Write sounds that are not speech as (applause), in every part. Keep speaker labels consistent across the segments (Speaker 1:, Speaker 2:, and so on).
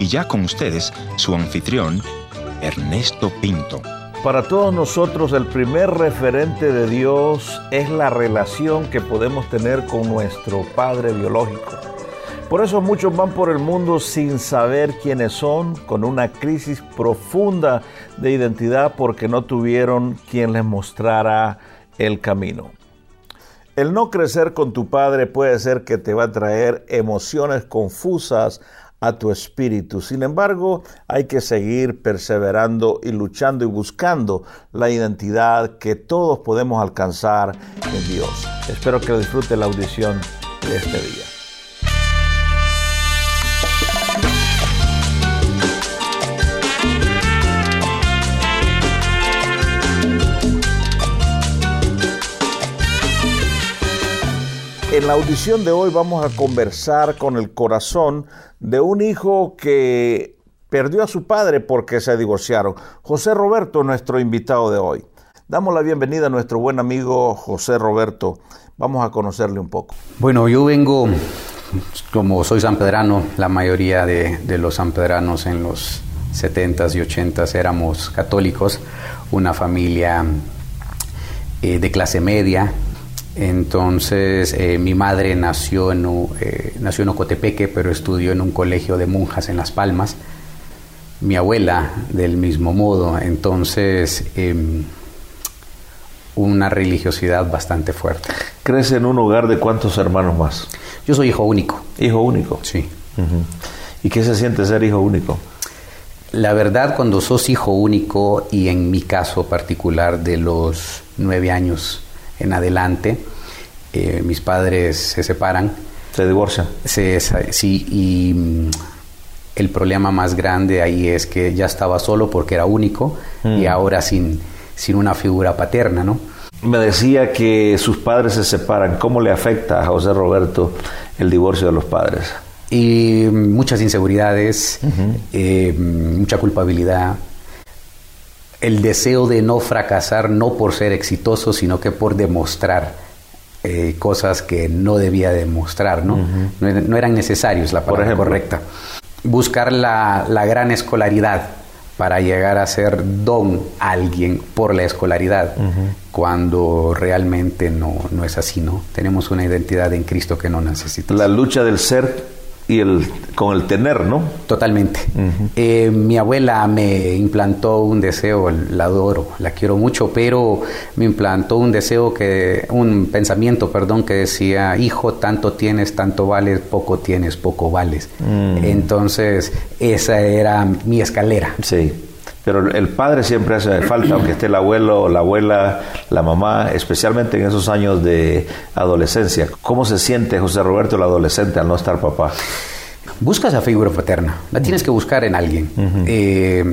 Speaker 1: Y ya con ustedes, su anfitrión, Ernesto Pinto.
Speaker 2: Para todos nosotros el primer referente de Dios es la relación que podemos tener con nuestro Padre biológico. Por eso muchos van por el mundo sin saber quiénes son, con una crisis profunda de identidad porque no tuvieron quien les mostrara el camino. El no crecer con tu padre puede ser que te va a traer emociones confusas a tu espíritu. Sin embargo, hay que seguir perseverando y luchando y buscando la identidad que todos podemos alcanzar en Dios. Espero que disfrute la audición de este día. En la audición de hoy vamos a conversar con el corazón de un hijo que perdió a su padre porque se divorciaron. José Roberto, nuestro invitado de hoy. Damos la bienvenida a nuestro buen amigo José Roberto. Vamos a conocerle un poco.
Speaker 3: Bueno, yo vengo, como soy sanpedrano, la mayoría de, los sanpedranos en los 70s y 80s éramos católicos, una familia eh, de clase media, entonces, eh, mi madre nació en, eh, nació en Ocotepeque, pero estudió en un colegio de monjas en Las Palmas. Mi abuela, del mismo modo. Entonces, em, una religiosidad bastante fuerte.
Speaker 2: ¿Crece en un hogar de cuántos hermanos más?
Speaker 3: Yo soy hijo único.
Speaker 2: ¿Hijo único?
Speaker 3: Sí.
Speaker 2: ¿Y qué se siente ser hijo único?
Speaker 3: La verdad, cuando sos hijo único, y en mi caso particular de los nueve años, en adelante. Eh, mis padres se separan.
Speaker 2: ¿Se divorcian?
Speaker 3: sí, y mm, el problema más grande ahí es que ya estaba solo porque era único y mm. ahora sin, sin una figura paterna, ¿no?
Speaker 2: Me decía que sus padres se separan. ¿Cómo le afecta a José Roberto el divorcio de los padres?
Speaker 3: Y muchas inseguridades, eh, mucha culpabilidad, el deseo de no fracasar, no por ser exitoso, sino que por demostrar eh, cosas que no debía demostrar, ¿no? no, eran necesarios, la palabra correcta. Buscar la, gran escolaridad para llegar a ser don a alguien por la escolaridad, cuando realmente no, no es así, ¿no? Tenemos una identidad en Cristo que no necesita.
Speaker 2: La lucha del ser y el, con el tener, ¿no?
Speaker 3: Totalmente. Eh, mi abuela me implantó un deseo, la adoro, la quiero mucho, pero me implantó un deseo que, un pensamiento, perdón, que decía, hijo, tanto tienes, tanto vales, poco tienes, poco vales. Mm. Entonces, esa era mi escalera.
Speaker 2: Sí. Pero el padre siempre hace falta, aunque esté el abuelo, la abuela, la mamá, especialmente en esos años de adolescencia. ¿Cómo se siente José Roberto el adolescente al no estar papá?
Speaker 3: Busca esa figura paterna, la tienes que buscar en alguien. Eh,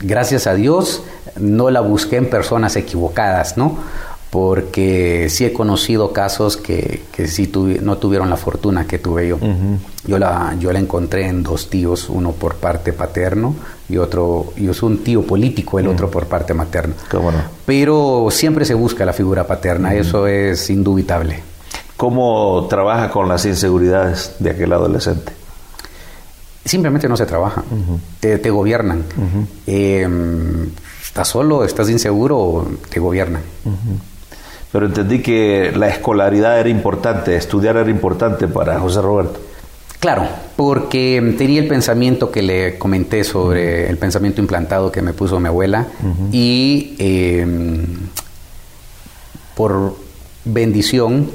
Speaker 3: gracias a Dios no la busqué en personas equivocadas, ¿no? Porque sí he conocido casos que, que sí no tuvieron la fortuna que tuve yo. yo, la, yo la encontré en dos tíos, uno por parte paterno y otro, yo soy un tío político, el otro por parte materna. Pero siempre se busca la figura paterna, eso es indubitable.
Speaker 2: ¿Cómo trabaja con las inseguridades de aquel adolescente?
Speaker 3: Simplemente no se trabaja, te, gobiernan. Em, estás solo, estás inseguro, te gobiernan
Speaker 2: pero entendí que la escolaridad era importante, estudiar era importante para José Roberto.
Speaker 3: Claro, porque tenía el pensamiento que le comenté sobre el pensamiento implantado que me puso mi abuela y em, por bendición,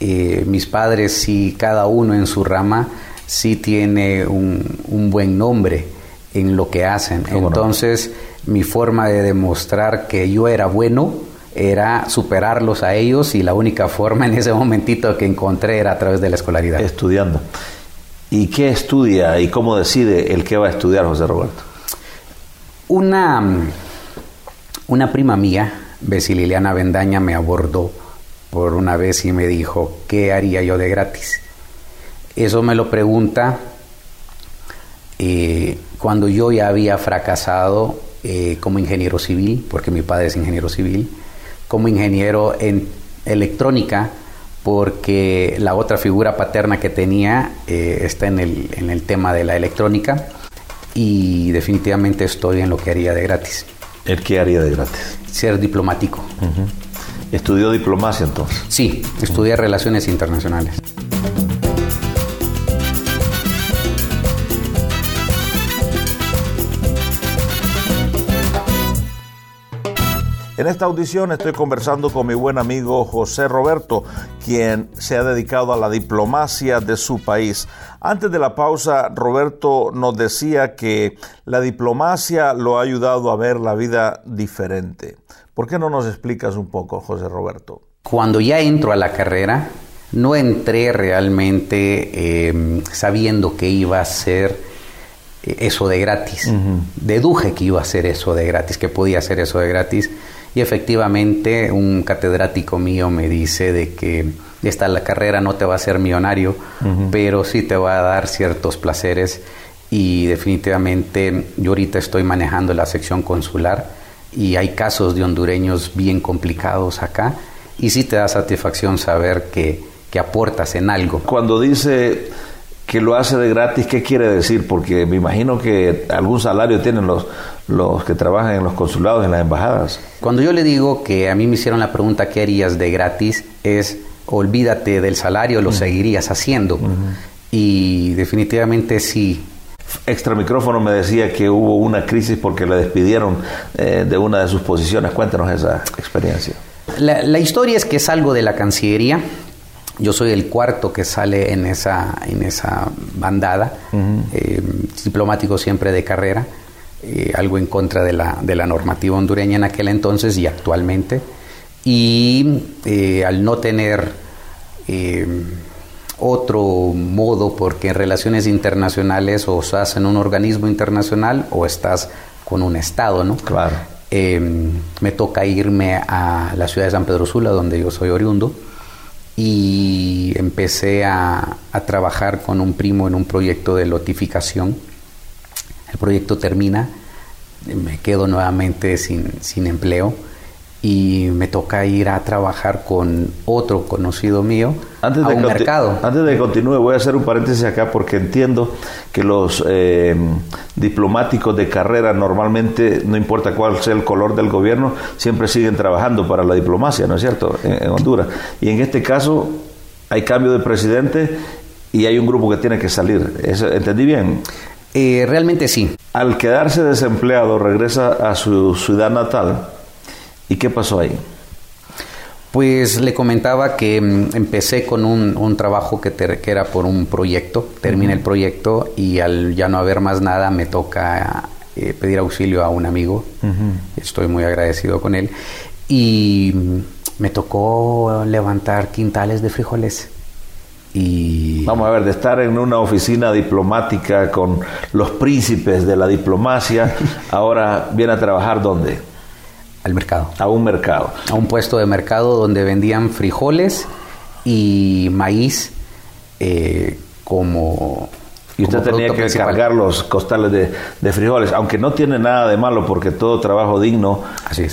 Speaker 3: eh, mis padres, sí, cada uno en su rama, sí tiene un, buen nombre en lo que hacen. Entonces, mi forma de demostrar que yo era bueno, era superarlos a ellos y la única forma en ese momentito que encontré era a través de la escolaridad.
Speaker 2: Estudiando. ¿Y qué estudia y cómo decide el que va a estudiar José Roberto?
Speaker 3: Una, una prima mía, Bessie Liliana Bendaña, me abordó por una vez y me dijo, ¿qué haría yo de gratis? Eso me lo pregunta eh, cuando yo ya había fracasado eh, como ingeniero civil, porque mi padre es ingeniero civil, como ingeniero en electrónica porque la otra figura paterna que tenía eh, está en el, en el tema de la electrónica y definitivamente estoy en lo que haría de gratis.
Speaker 2: ¿El qué haría de gratis?
Speaker 3: Ser diplomático.
Speaker 2: ¿Estudió diplomacia entonces?
Speaker 3: Sí, estudié relaciones internacionales.
Speaker 2: En esta audición estoy conversando con mi buen amigo José Roberto, quien se ha dedicado a la diplomacia de su país. Antes de la pausa, Roberto nos decía que la diplomacia lo ha ayudado a ver la vida diferente. ¿Por qué no nos explicas un poco, José Roberto?
Speaker 3: Cuando ya entro a la carrera, no entré realmente eh, sabiendo que iba a ser eh, eso de gratis. Deduje que iba a ser eso de gratis, que podía ser eso de gratis y efectivamente un catedrático mío me dice de que esta la carrera no te va a hacer millonario, pero sí te va a dar ciertos placeres. Y definitivamente yo ahorita estoy manejando la sección consular y hay casos de hondureños bien complicados acá. Y sí te da satisfacción saber que, que aportas en algo.
Speaker 2: Cuando dice que lo hace de gratis, ¿qué quiere decir? Porque me imagino que algún salario tienen los, los que trabajan en los consulados, en las embajadas.
Speaker 3: Cuando yo le digo que a mí me hicieron la pregunta, ¿qué harías de gratis? Es, olvídate del salario, lo seguirías haciendo. Y definitivamente sí.
Speaker 2: Extra micrófono me decía que hubo una crisis porque le despidieron eh, de una de sus posiciones. Cuéntanos esa experiencia.
Speaker 3: La, la historia es que salgo de la Cancillería, yo soy el cuarto que sale en esa, en esa bandada, eh, diplomático siempre de carrera, eh, algo en contra de la, de la normativa hondureña en aquel entonces y actualmente. Y eh, al no tener otro modo, porque en relaciones internacionales o estás en un organismo internacional o estás con un Estado, ¿no?
Speaker 2: Claro.
Speaker 3: me toca irme a la ciudad de San Pedro Sula, donde yo soy oriundo y empecé a, trabajar con un primo en un proyecto de lotificación. El proyecto termina, me quedo nuevamente sin, sin empleo y me toca ir a trabajar con otro conocido mío
Speaker 2: antes
Speaker 3: a
Speaker 2: de
Speaker 3: un mercado.
Speaker 2: Antes de que continúe, voy a hacer un paréntesis acá porque entiendo que los eh, diplomáticos de carrera normalmente, no importa cuál sea el color del gobierno, siempre siguen trabajando para la diplomacia, ¿no es cierto?, en, Honduras. Y en este caso hay cambio de presidente y hay un grupo que tiene que salir. ¿Entendí bien?
Speaker 3: Eh, realmente sí.
Speaker 2: Al quedarse desempleado, regresa a su ciudad natal ¿Y qué pasó ahí?
Speaker 3: Pues le comentaba que mm, empecé con un, trabajo que, era por un proyecto, terminé el proyecto y al ya no haber más nada me toca eh, pedir auxilio a un amigo, estoy muy agradecido con él, y mm, me tocó levantar quintales de frijoles. Y...
Speaker 2: Vamos a ver, de estar en una oficina diplomática con los príncipes de la diplomacia, (laughs) ahora viene a trabajar dónde?
Speaker 3: Al mercado.
Speaker 2: A un mercado.
Speaker 3: A un puesto de mercado donde vendían frijoles y maíz eh, como...
Speaker 2: Y usted tenía que cargar los costales de, frijoles, aunque no tiene nada de malo porque todo trabajo digno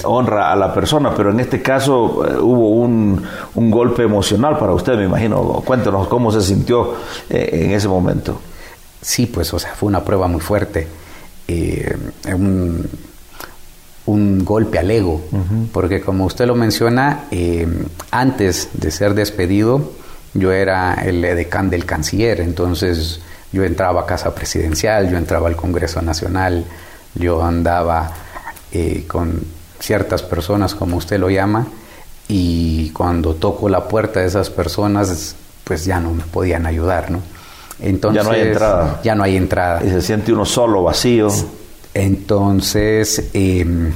Speaker 2: honra a la persona, pero en este caso eh, hubo un, golpe emocional para usted, me imagino. Cuéntenos cómo se sintió eh, en ese momento.
Speaker 3: Sí, pues, o sea, fue una prueba muy fuerte. un, un golpe al ego, porque como usted lo menciona, eh, antes de ser despedido, yo era el edecán del canciller, entonces yo entraba a Casa Presidencial, yo entraba al Congreso Nacional, yo andaba eh, con ciertas personas, como usted lo llama, y cuando toco la puerta de esas personas, pues ya no me podían ayudar, ¿no?
Speaker 2: Entonces, ya no hay entrada.
Speaker 3: Ya no hay entrada.
Speaker 2: Y se siente uno solo, vacío.
Speaker 3: Entonces, em,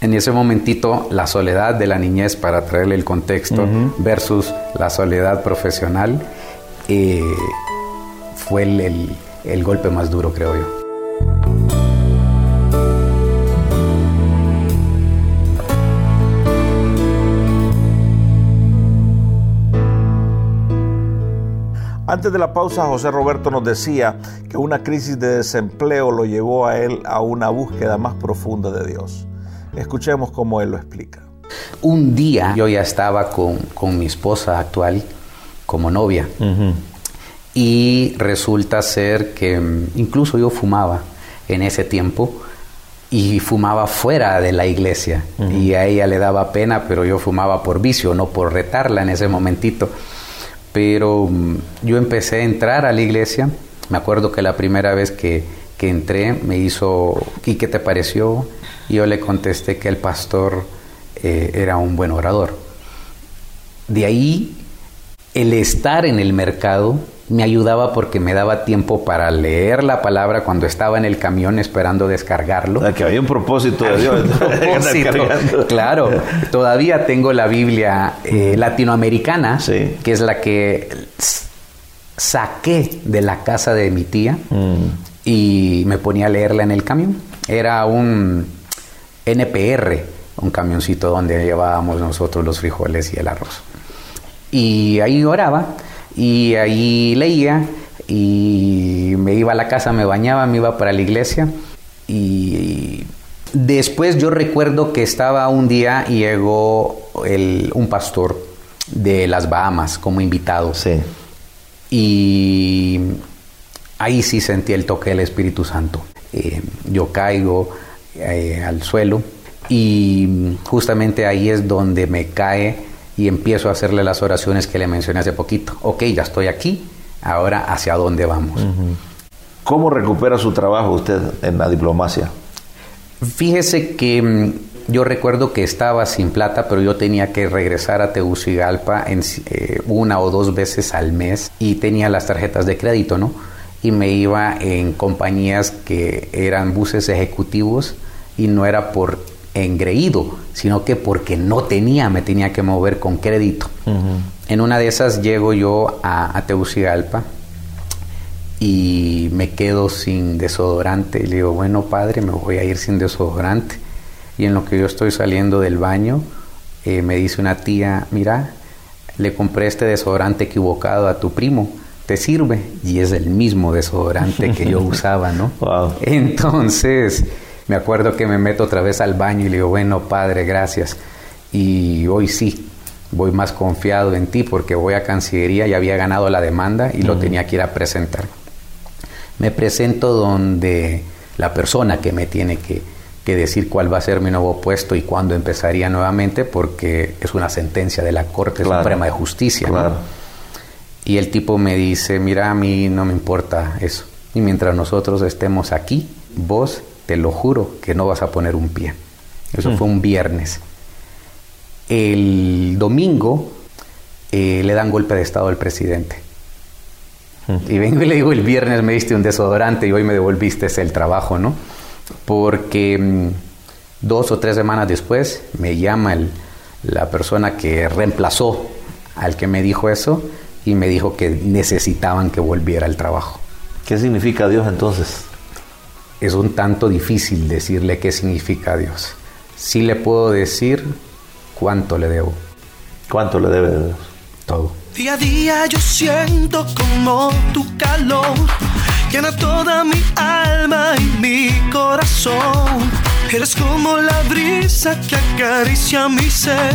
Speaker 3: en ese momentito, la soledad de la niñez, para traerle el contexto, versus la soledad profesional, eh, fue el golpe más duro, creo yo.
Speaker 2: Antes de la pausa, José Roberto nos decía que una crisis de desempleo lo llevó a él a una búsqueda más profunda de Dios. Escuchemos cómo él lo explica.
Speaker 3: Un día yo ya estaba con, mi esposa actual como novia. Y resulta ser que mm, incluso yo fumaba en ese tiempo y fumaba fuera de la iglesia. Y a ella le daba pena, pero yo fumaba por vicio, no por retarla en ese momentito. Pero mm, yo empecé a entrar a la iglesia. Me acuerdo que la primera vez que, que entré me hizo, ¿y qué te pareció? Y yo le contesté que el pastor eh, era un buen orador. De ahí, el estar en el mercado me ayudaba porque me daba tiempo para leer la palabra cuando estaba en el camión esperando descargarlo.
Speaker 2: que había un propósito (laughs) de Dios.
Speaker 3: claro, todavía tengo la Biblia eh, latinoamericana, que es la que saqué de la casa de mi tía mm. y me ponía a leerla en el camión. Era un NPR, un camioncito donde llevábamos nosotros los frijoles y el arroz. Y ahí oraba y ahí leía y me iba a la casa, me bañaba, me iba para la iglesia y después yo recuerdo que estaba un día y llegó un pastor de las Bahamas como invitado.
Speaker 2: Sí.
Speaker 3: Y ahí sí sentí el toque del Espíritu Santo. Eh, yo caigo eh, al suelo y justamente ahí es donde me cae y empiezo a hacerle las oraciones que le mencioné hace poquito. Ok, ya estoy aquí, ahora hacia dónde vamos.
Speaker 2: ¿Cómo recupera su trabajo usted en la diplomacia?
Speaker 3: Fíjese que mm, yo recuerdo que estaba sin plata, pero yo tenía que regresar a Tegucigalpa en, eh, una o dos veces al mes y tenía las tarjetas de crédito, ¿no? Y me iba en compañías que eran buses ejecutivos y no era por engreído, sino que porque no tenía, me tenía que mover con crédito. En una de esas llego yo a, a Tegucigalpa y me quedo sin desodorante. Y le digo, bueno, padre, me voy a ir sin desodorante. Y en lo que yo estoy saliendo del baño, eh, me dice una tía, mira, le compré este desodorante equivocado a tu primo, ¿te sirve? Y es el mismo desodorante que yo (laughs) usaba, ¿no? Entonces, me acuerdo que me meto otra vez al baño y le digo, bueno, Padre, gracias. Y hoy sí, voy más confiado en ti porque voy a Cancillería y había ganado la demanda y lo tenía que ir a presentar. Me presento donde la persona que me tiene que, decir cuál va a ser mi nuevo puesto y cuándo empezaría nuevamente porque es una sentencia de la Corte Suprema de Justicia. Y el tipo me dice, mira, a mí no me importa eso. Y mientras nosotros estemos aquí, vos te lo juro que no vas a poner un pie. Eso mm. fue un viernes. El domingo eh, le dan golpe de estado al presidente. Mm. Y vengo y le digo, el viernes me diste un desodorante y hoy me devolviste el trabajo, ¿no? Porque mm, dos o tres semanas después me llama la persona que reemplazó al que me dijo eso y me dijo que necesitaban que volviera al trabajo.
Speaker 2: ¿Qué significa Dios entonces?
Speaker 3: Es un tanto difícil decirle qué significa Dios. Sí le puedo decir cuánto le debo.
Speaker 2: ¿Cuánto le debe Dios?
Speaker 3: Todo.
Speaker 4: Día a día yo siento como tu calor llena toda mi alma y mi corazón. Eres como la brisa que acaricia mi ser